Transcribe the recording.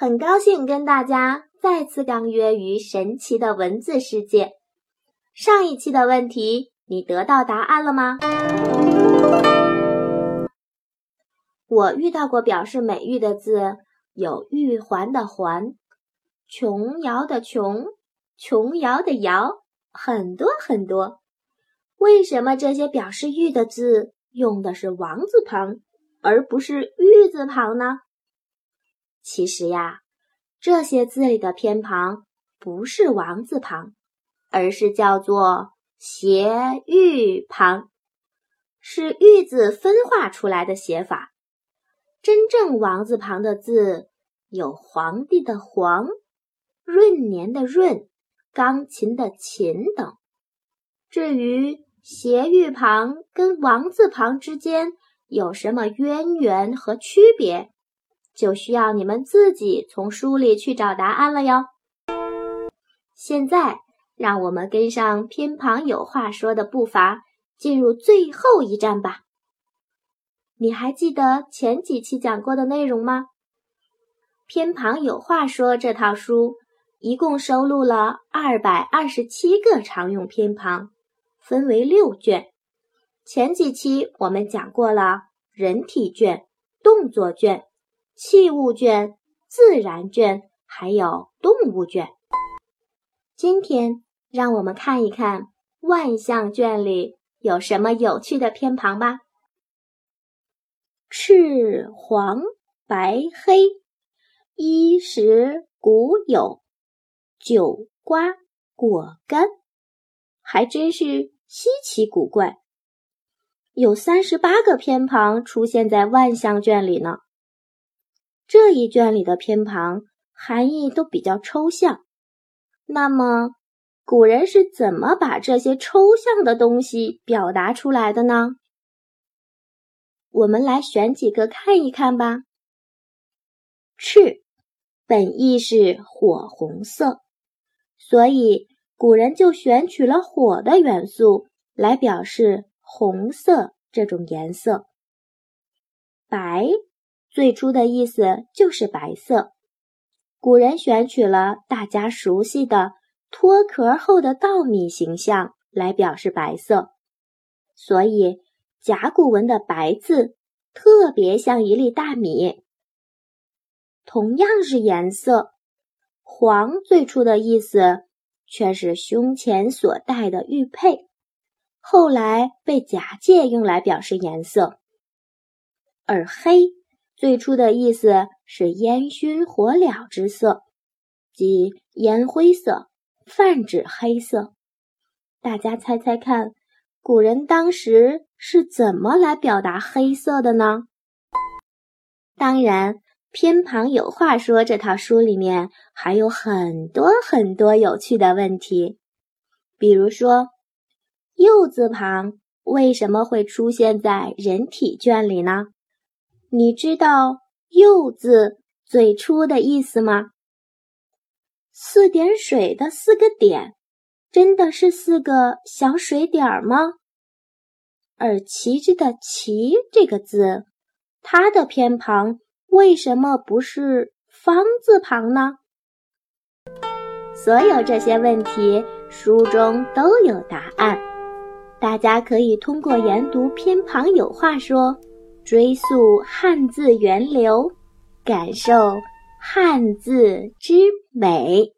很高兴跟大家再次相约于神奇的文字世界。上一期的问题，你得到答案了吗？我遇到过表示美玉的字，有玉环的环、琼瑶的琼、琼瑶的瑶，很多很多。为什么这些表示玉的字用的是王字旁，而不是玉字旁呢？其实呀，这些字里的偏旁不是王字旁，而是叫做斜玉旁，是玉字分化出来的写法。真正王字旁的字有皇帝的皇、闰年的闰、钢琴的琴等。至于斜玉旁跟王字旁之间有什么渊源和区别？就需要你们自己从书里去找答案了哟。现在，让我们跟上偏旁有话说的步伐，进入最后一站吧。你还记得前几期讲过的内容吗？偏旁有话说这套书一共收录了二百二十七个常用偏旁，分为六卷。前几期我们讲过了人体卷、动作卷。器物卷、自然卷，还有动物卷。今天让我们看一看万象卷里有什么有趣的偏旁吧。赤、黄、白、黑，衣食谷有，酒瓜果干，还真是稀奇古怪。有三十八个偏旁出现在万象卷里呢。这一卷里的偏旁含义都比较抽象，那么古人是怎么把这些抽象的东西表达出来的呢？我们来选几个看一看吧。赤，本意是火红色，所以古人就选取了火的元素来表示红色这种颜色。白。最初的意思就是白色，古人选取了大家熟悉的脱壳后的稻米形象来表示白色，所以甲骨文的“白”字特别像一粒大米。同样是颜色，黄最初的意思却是胸前所戴的玉佩，后来被假借用来表示颜色，而黑。最初的意思是烟熏火燎之色，即烟灰色，泛指黑色。大家猜猜看，古人当时是怎么来表达黑色的呢？当然，偏旁有话说这套书里面还有很多很多有趣的问题，比如说“右”字旁为什么会出现在人体卷里呢？你知道“又”字最初的意思吗？四点水的四个点，真的是四个小水点儿吗？而“旗帜”的“旗”这个字，它的偏旁为什么不是方字旁呢？所有这些问题，书中都有答案，大家可以通过研读偏旁有话说。追溯汉字源流，感受汉字之美。